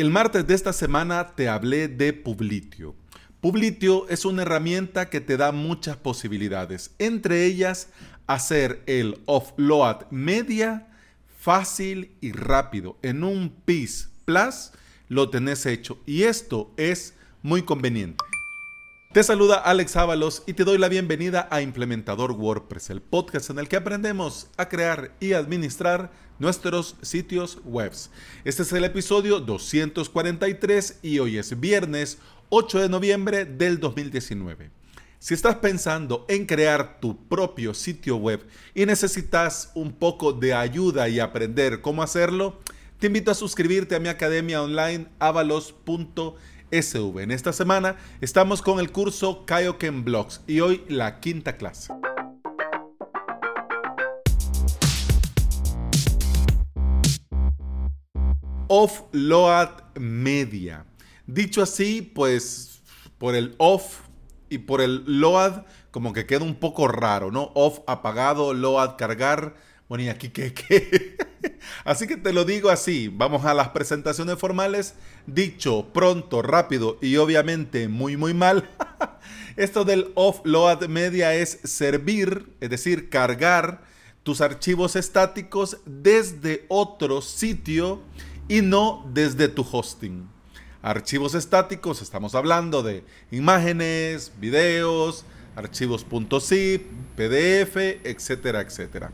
El martes de esta semana te hablé de Publitio. Publitio es una herramienta que te da muchas posibilidades, entre ellas hacer el offload media fácil y rápido. En un PIS Plus lo tenés hecho y esto es muy conveniente. Te saluda Alex Ábalos y te doy la bienvenida a Implementador WordPress, el podcast en el que aprendemos a crear y administrar nuestros sitios web. Este es el episodio 243 y hoy es viernes 8 de noviembre del 2019. Si estás pensando en crear tu propio sitio web y necesitas un poco de ayuda y aprender cómo hacerlo, te invito a suscribirte a mi academia online avalos.com SV. En esta semana estamos con el curso Kaioken Blogs y hoy la quinta clase. Offload Media. Dicho así, pues por el off y por el load como que queda un poco raro, ¿no? Off apagado, load cargar. Bueno, ¿y aquí qué? qué? Así que te lo digo así, vamos a las presentaciones formales. Dicho pronto, rápido y obviamente muy muy mal. Esto del offload media es servir, es decir, cargar tus archivos estáticos desde otro sitio y no desde tu hosting. Archivos estáticos, estamos hablando de imágenes, videos, archivos .zip, PDF, etcétera, etcétera.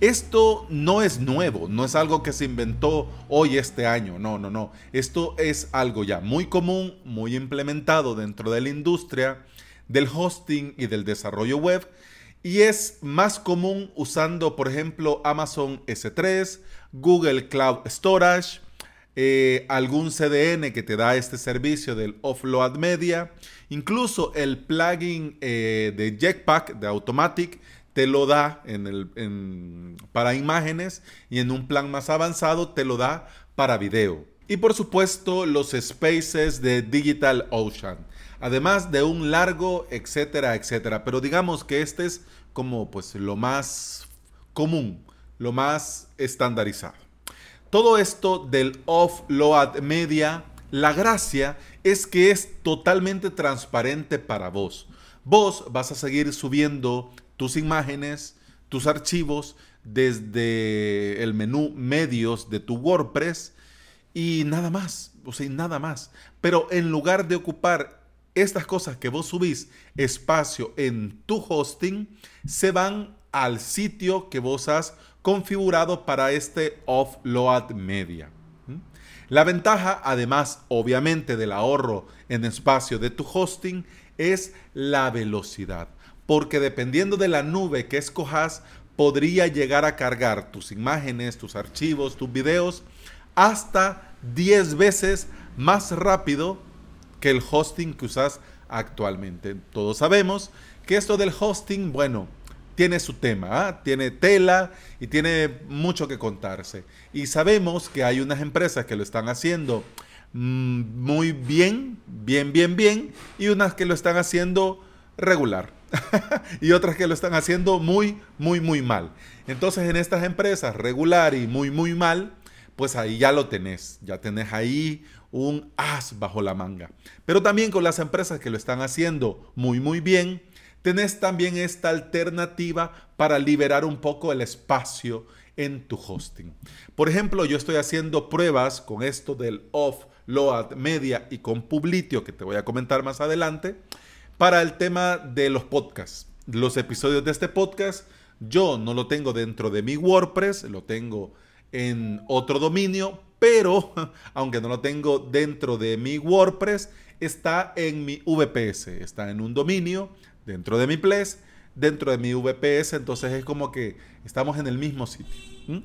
Esto no es nuevo, no es algo que se inventó hoy este año, no, no, no. Esto es algo ya muy común, muy implementado dentro de la industria del hosting y del desarrollo web y es más común usando, por ejemplo, Amazon S3, Google Cloud Storage, eh, algún CDN que te da este servicio del offload media, incluso el plugin eh, de Jetpack de Automatic te lo da en el, para imágenes y en un plan más avanzado te lo da para video. Y por supuesto los spaces de Digital Ocean. Además de un largo, etcétera, etcétera. Pero digamos que este es como pues lo más común, lo más estandarizado. Todo esto del offload media, la gracia es que es totalmente transparente para vos. Vos vas a seguir subiendo tus imágenes, tus archivos desde el menú medios de tu WordPress y nada más, o sea, nada más. Pero en lugar de ocupar estas cosas que vos subís espacio en tu hosting, se van al sitio que vos has configurado para este offload media. ¿Mm? La ventaja, además, obviamente, del ahorro en espacio de tu hosting, es la velocidad porque dependiendo de la nube que escojas, podría llegar a cargar tus imágenes, tus archivos, tus videos hasta 10 veces más rápido que el hosting que usas actualmente. Todos sabemos que esto del hosting, bueno, tiene su tema, ¿ah? tiene tela y tiene mucho que contarse. Y sabemos que hay unas empresas que lo están haciendo mm, muy bien, bien, bien, bien, y unas que lo están haciendo regular. y otras que lo están haciendo muy, muy, muy mal. Entonces en estas empresas regular y muy, muy mal, pues ahí ya lo tenés, ya tenés ahí un as bajo la manga. Pero también con las empresas que lo están haciendo muy, muy bien, tenés también esta alternativa para liberar un poco el espacio en tu hosting. Por ejemplo, yo estoy haciendo pruebas con esto del off load media y con Publitio, que te voy a comentar más adelante para el tema de los podcasts. Los episodios de este podcast yo no lo tengo dentro de mi WordPress, lo tengo en otro dominio, pero aunque no lo tengo dentro de mi WordPress, está en mi VPS, está en un dominio dentro de mi Place, dentro de mi VPS, entonces es como que estamos en el mismo sitio.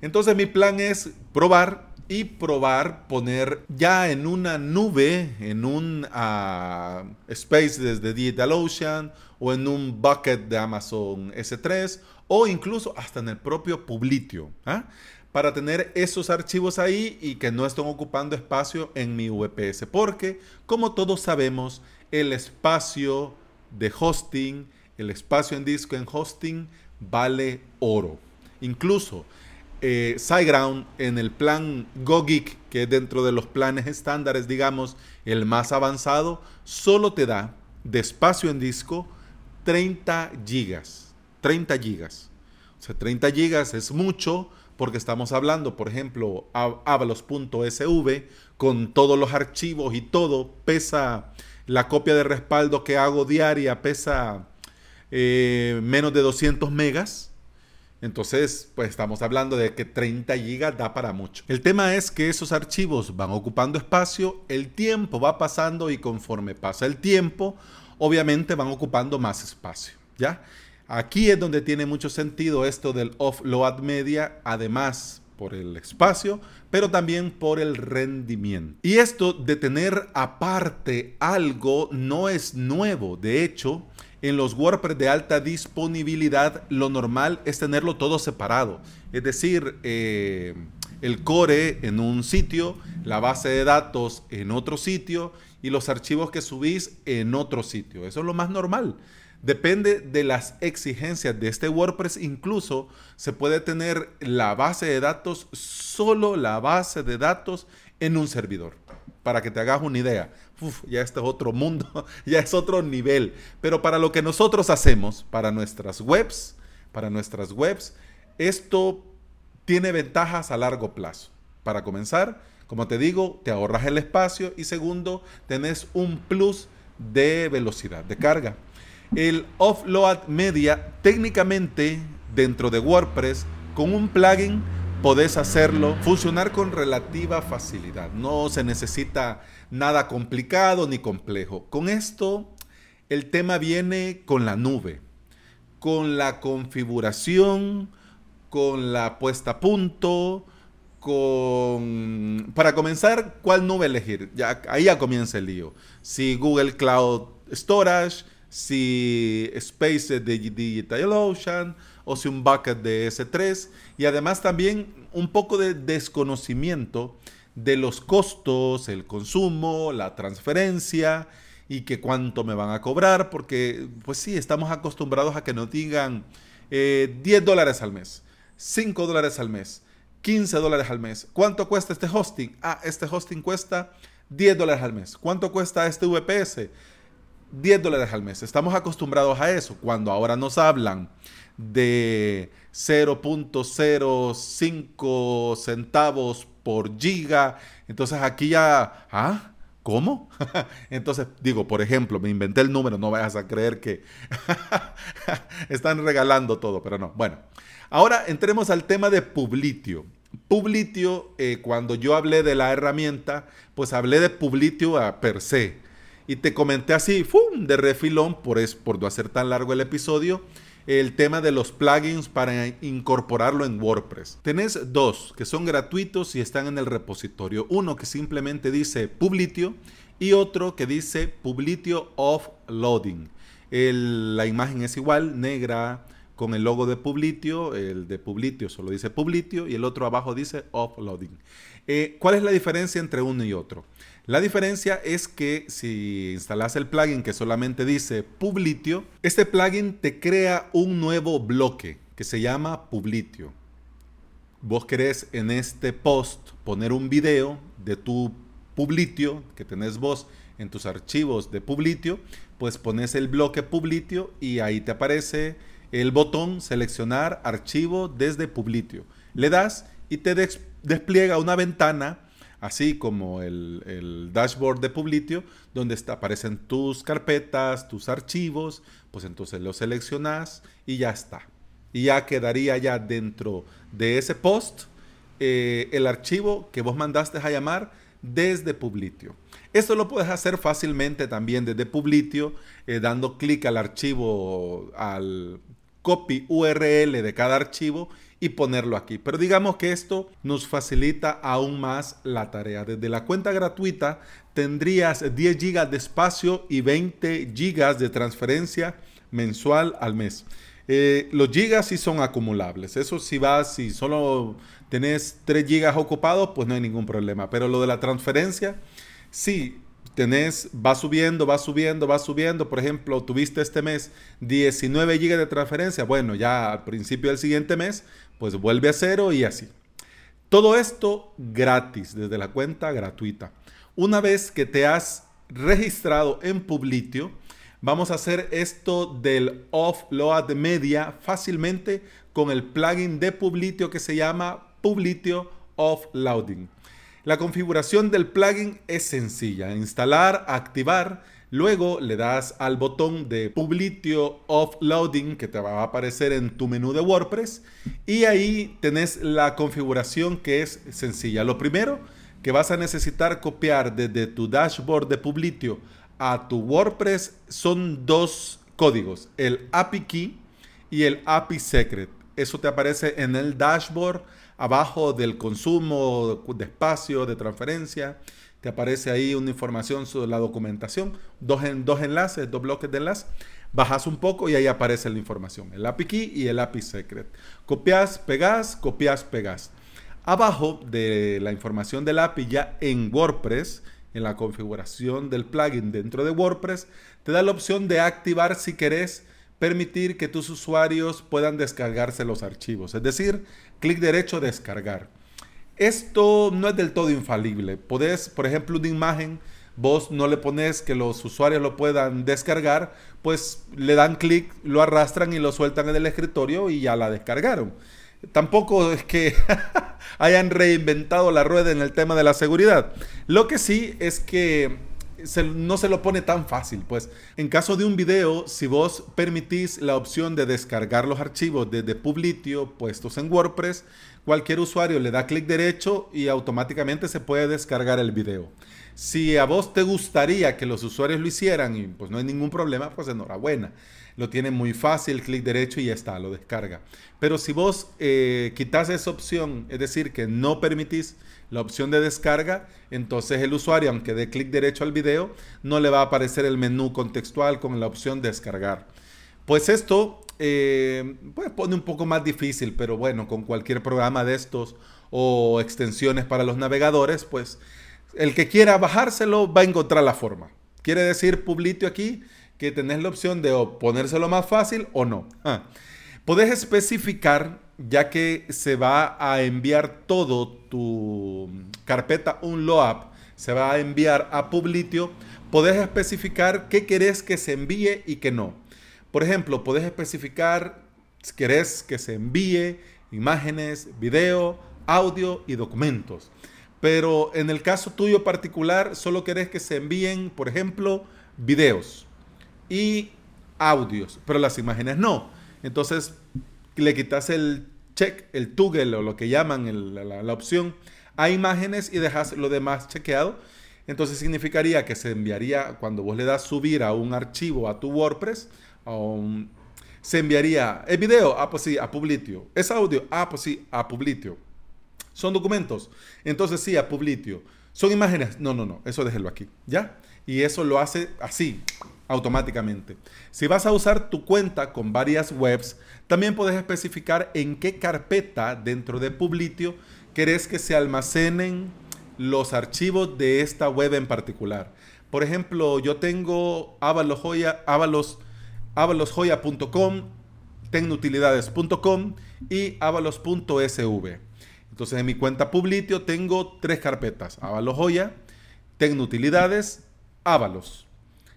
Entonces mi plan es probar y probar poner ya en una nube, en un uh, space desde DigitalOcean o en un bucket de Amazon S3 o incluso hasta en el propio Publitio, ¿ah? para tener esos archivos ahí y que no estén ocupando espacio en mi VPS, porque como todos sabemos, el espacio de hosting, el espacio en disco en hosting vale oro. Incluso eh, en el plan GoGeek, que es dentro de los planes estándares, digamos, el más avanzado, solo te da de espacio en disco 30 gigas. 30 gigas. O sea, 30 gigas es mucho porque estamos hablando, por ejemplo, avalos.sv con todos los archivos y todo, pesa la copia de respaldo que hago diaria, pesa eh, menos de 200 megas. Entonces, pues estamos hablando de que 30 gigas da para mucho. El tema es que esos archivos van ocupando espacio, el tiempo va pasando y conforme pasa el tiempo, obviamente van ocupando más espacio, ¿ya? Aquí es donde tiene mucho sentido esto del offload media, además por el espacio, pero también por el rendimiento. Y esto de tener aparte algo no es nuevo. De hecho, en los WordPress de alta disponibilidad, lo normal es tenerlo todo separado. Es decir, eh, el core en un sitio, la base de datos en otro sitio y los archivos que subís en otro sitio. Eso es lo más normal. Depende de las exigencias de este WordPress. Incluso se puede tener la base de datos, solo la base de datos en un servidor. Para que te hagas una idea. ya este es otro mundo, ya es otro nivel. Pero para lo que nosotros hacemos, para nuestras webs, para nuestras webs, esto tiene ventajas a largo plazo. Para comenzar, como te digo, te ahorras el espacio y segundo, tenés un plus de velocidad de carga. El offload media, técnicamente dentro de WordPress, con un plugin podés hacerlo funcionar con relativa facilidad. No se necesita nada complicado ni complejo. Con esto, el tema viene con la nube, con la configuración, con la puesta a punto, con... Para comenzar, ¿cuál nube elegir? Ya, ahí ya comienza el lío. Si Google Cloud Storage, si Space de DigitalOcean o si un bucket de S3 y además también un poco de desconocimiento de los costos, el consumo, la transferencia y que cuánto me van a cobrar porque pues sí, estamos acostumbrados a que nos digan 10 eh, dólares al mes, 5 dólares al mes, 15 dólares al mes. ¿Cuánto cuesta este hosting? Ah, este hosting cuesta 10 dólares al mes. ¿Cuánto cuesta este VPS? 10 dólares al mes. Estamos acostumbrados a eso. Cuando ahora nos hablan de 0.05 centavos por giga, entonces aquí ya, ¿ah? ¿Cómo? Entonces, digo, por ejemplo, me inventé el número, no vayas a creer que están regalando todo, pero no. Bueno, ahora entremos al tema de Publitio. Publitio, eh, cuando yo hablé de la herramienta, pues hablé de Publitio a per se. Y te comenté así, ¡fum! de refilón, por, es, por no hacer tan largo el episodio, el tema de los plugins para incorporarlo en WordPress. Tenés dos que son gratuitos y están en el repositorio. Uno que simplemente dice Publitio y otro que dice Publitio Offloading. la imagen es igual, negra, con el logo de Publitio. El de Publitio solo dice Publitio y el otro abajo dice Offloading. Eh, ¿Cuál es la diferencia entre uno y otro? La diferencia es que si instalas el plugin que solamente dice Publitio, este plugin te crea un nuevo bloque que se llama Publitio. Vos querés en este post poner un video de tu Publitio que tenés vos en tus archivos de Publitio, pues pones el bloque Publitio y ahí te aparece el botón seleccionar archivo desde Publitio. Le das y te despliega una ventana así como el, dashboard de Publitio, donde aparecen tus carpetas, tus archivos, pues entonces los seleccionas y ya está. Y ya quedaría ya dentro de ese post eh, el archivo que vos mandaste a llamar desde Publitio. Esto lo puedes hacer fácilmente también desde Publitio, eh, dando clic al archivo, al copy URL de cada archivo y ponerlo aquí. Pero digamos que esto nos facilita aún más la tarea. Desde la cuenta gratuita tendrías 10 GB de espacio y 20 GB de transferencia mensual al mes. Eh, los gigas sí son acumulables. Eso si vas, si solo tenés 3 gigas ocupados, pues no hay ningún problema. Pero lo de la transferencia, sí, tenés, va subiendo, va subiendo, va subiendo. Por ejemplo, tuviste este mes 19 GB de transferencia. Bueno, ya al principio del siguiente mes, pues vuelve a cero y así. Todo esto gratis, desde la cuenta gratuita. Una vez que te has registrado en Publitio, vamos a hacer esto del offload media fácilmente con el plugin de Publitio que se llama Publitio Offloading. La configuración del plugin es sencilla. Instalar, activar. Luego le das al botón de Publitio Offloading que te va a aparecer en tu menú de WordPress. Y ahí tenés la configuración que es sencilla. Lo primero que vas a necesitar copiar desde tu dashboard de Publitio a tu WordPress son dos códigos, el API Key y el API Secret. Eso te aparece en el dashboard abajo del consumo de espacio, de transferencia, te aparece ahí una información sobre la documentación, dos, en, dos enlaces, dos bloques de enlace. Bajas un poco y ahí aparece la información, el API Key y el API Secret. Copias, pegas, copias, pegas. Abajo de la información del API ya en WordPress, en la configuración del plugin dentro de WordPress, te da la opción de activar si querés permitir que tus usuarios puedan descargarse los archivos. Es decir, clic derecho, descargar. Esto no es del todo infalible. Podés, por ejemplo, una imagen, vos no le pones que los usuarios lo puedan descargar, pues le dan clic, lo arrastran y lo sueltan en el escritorio y ya la descargaron. Tampoco es que hayan reinventado la rueda en el tema de la seguridad. Lo que sí es que no se lo pone tan fácil. Pues en caso de un video, si vos permitís la opción de descargar los archivos desde Publitio puestos en WordPress, cualquier usuario le da clic derecho y automáticamente se puede descargar el video. Si a vos te gustaría que los usuarios lo hicieran y pues no hay ningún problema, pues enhorabuena. Lo tiene muy fácil, clic derecho y ya está, lo descarga. Pero si vos eh, quitas esa opción, es decir, que no permitís la opción de descarga, entonces el usuario, aunque dé clic derecho al video, no le va a aparecer el menú contextual con la opción descargar. Pues esto eh, pues pone un poco más difícil, pero bueno, con cualquier programa de estos o extensiones para los navegadores, pues el que quiera bajárselo va a encontrar la forma. Quiere decir, Publitio aquí, que tenés la opción de ponérselo más fácil o no. Ah. Puedes especificar, ya que se va a enviar todo tu carpeta unload, se va a enviar a Publitio, puedes especificar qué querés que se envíe y qué no. Por ejemplo, puedes especificar si querés que se envíe imágenes, video, audio y documentos. Pero en el caso tuyo particular, solo querés que se envíen, por ejemplo, videos y audios, pero las imágenes no. Entonces le quitas el check, el toggle o lo que llaman la, opción a imágenes y dejas lo demás chequeado. Entonces significaría que se enviaría, cuando vos le das subir a un archivo a tu WordPress, se enviaría el video, ah, pues sí, a Publitio. Es audio, ah, pues sí, a Publitio. Son documentos, entonces sí, a Publitio. Son imágenes, no, no, no, eso déjelo aquí, ¿ya? Y eso lo hace así, automáticamente. Si vas a usar tu cuenta con varias webs, también puedes especificar en qué carpeta dentro de Publitio querés que se almacenen los archivos de esta web en particular. Por ejemplo, yo tengo avalosjoya, avalos, avalosjoya.com, tecnutilidades.com y avalos.sv. Entonces en mi cuenta Publitio tengo tres carpetas, avalosjoya, tecnutilidades, avalos.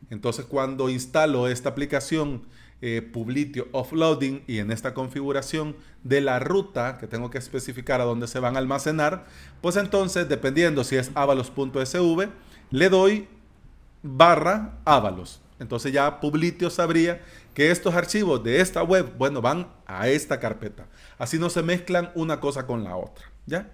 Entonces cuando instalo esta aplicación eh, Publitio Offloading y en esta configuración de la ruta que tengo que especificar a dónde se van a almacenar, pues entonces dependiendo si es avalos.sv, le doy barra avalos. Entonces ya Publitio sabría que estos archivos de esta web, bueno, van a esta carpeta. Así no se mezclan una cosa con la otra. ¿ya?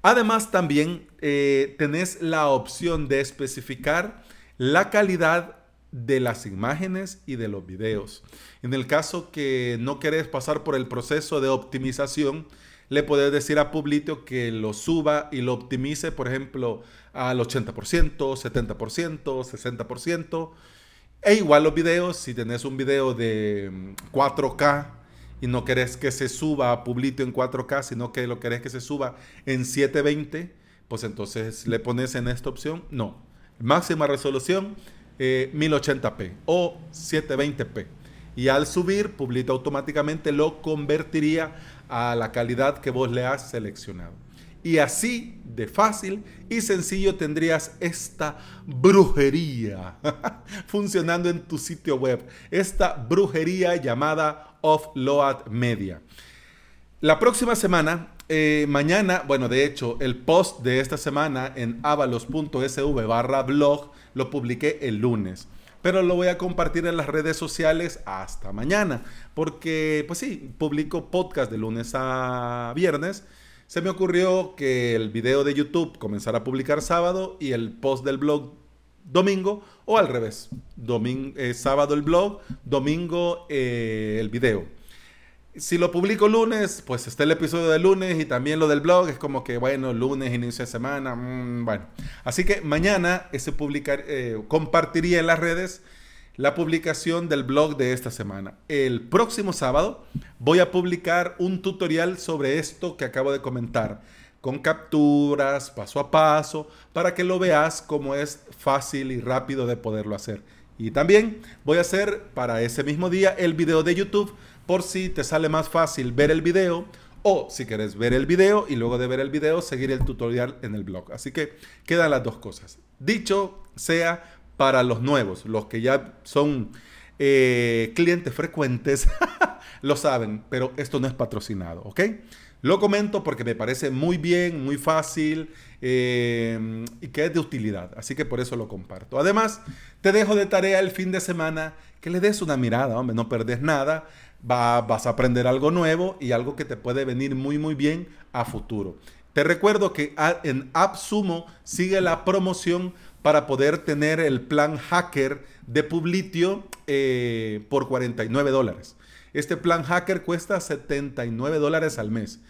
Además también eh, tenés la opción de especificar la calidad de las imágenes y de los videos. En el caso que no querés pasar por el proceso de optimización, le puedes decir a Publitio que lo suba y lo optimice, por ejemplo, al 80%, 70%, 60%. E igual los videos, si tenés un video de 4K mm, y no querés que se suba a Publitio en 4K, sino que lo querés que se suba en 720, pues entonces le pones en esta opción, no, Máxima resolución 1080p eh, o 720p. Y al subir, Publita automáticamente lo convertiría a la calidad que vos le has seleccionado. Y así de fácil y sencillo tendrías esta brujería funcionando en tu sitio web. Esta brujería llamada Offload Media. La próxima semana, eh, mañana, bueno, de hecho, el post de esta semana en avalos.sv barra blog lo publiqué el lunes. Pero lo voy a compartir en las redes sociales hasta mañana. Porque, pues sí, publico podcast de lunes a viernes. Se me ocurrió que el video de YouTube comenzara a publicar sábado y el post del blog domingo o al revés. Domingo, eh, sábado el blog, domingo eh, el video si lo publico lunes, pues está el episodio de lunes y también lo del blog. Es como que, bueno, lunes, inicio de semana. Mm, bueno, así que mañana ese publicar, eh, compartiría en las redes la publicación del blog de esta semana. El próximo sábado voy a publicar un tutorial sobre esto que acabo de comentar, con capturas, paso a paso, para que lo veas como es fácil y rápido de poderlo hacer. Y también voy a hacer para ese mismo día el video de YouTube por si te sale más fácil ver el video o si quieres ver el video y luego de ver el video seguir el tutorial en el blog. Así que quedan las dos cosas. Dicho sea para los nuevos, los que ya son eh, clientes frecuentes, lo saben, pero esto no es patrocinado, ¿ok? Lo comento porque me parece muy bien, muy fácil eh, y que es de utilidad. Así que por eso lo comparto. Además, te dejo de tarea el fin de semana que le des una mirada, hombre, no perdes nada vas a aprender algo nuevo y algo que te puede venir muy muy bien a futuro. Te recuerdo que en AppSumo sigue la promoción para poder tener el plan hacker de Publitio eh, por 49 dólares. Este plan hacker cuesta 79 dólares al mes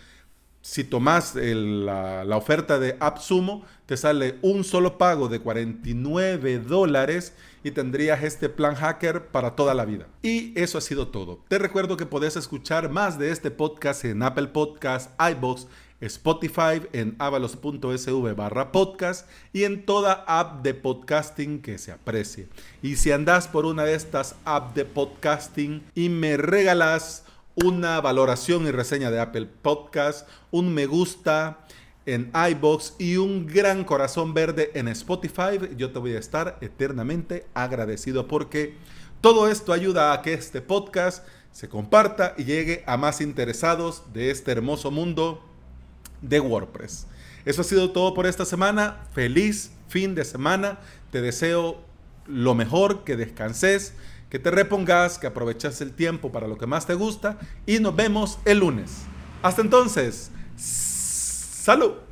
si tomas la, oferta de AppSumo, te sale un solo pago de 49 dólares y tendrías este plan hacker para toda la vida. Y eso ha sido todo. Te recuerdo que podés escuchar más de este podcast en Apple Podcasts, iBox, Spotify, en avalos.sv barra podcast y en toda app de podcasting que se aprecie. Y si andas por una de estas apps de podcasting y me regalas una valoración y reseña de Apple Podcast, un me gusta en iBox y un gran corazón verde en Spotify, yo te voy a estar eternamente agradecido porque todo esto ayuda a que este podcast se comparta y llegue a más interesados de este hermoso mundo de WordPress. Eso ha sido todo por esta semana. Feliz fin de semana. Te deseo lo mejor, que descanses que te repongas, que aproveches el tiempo para lo que más te gusta y nos vemos el lunes. Hasta entonces, salud.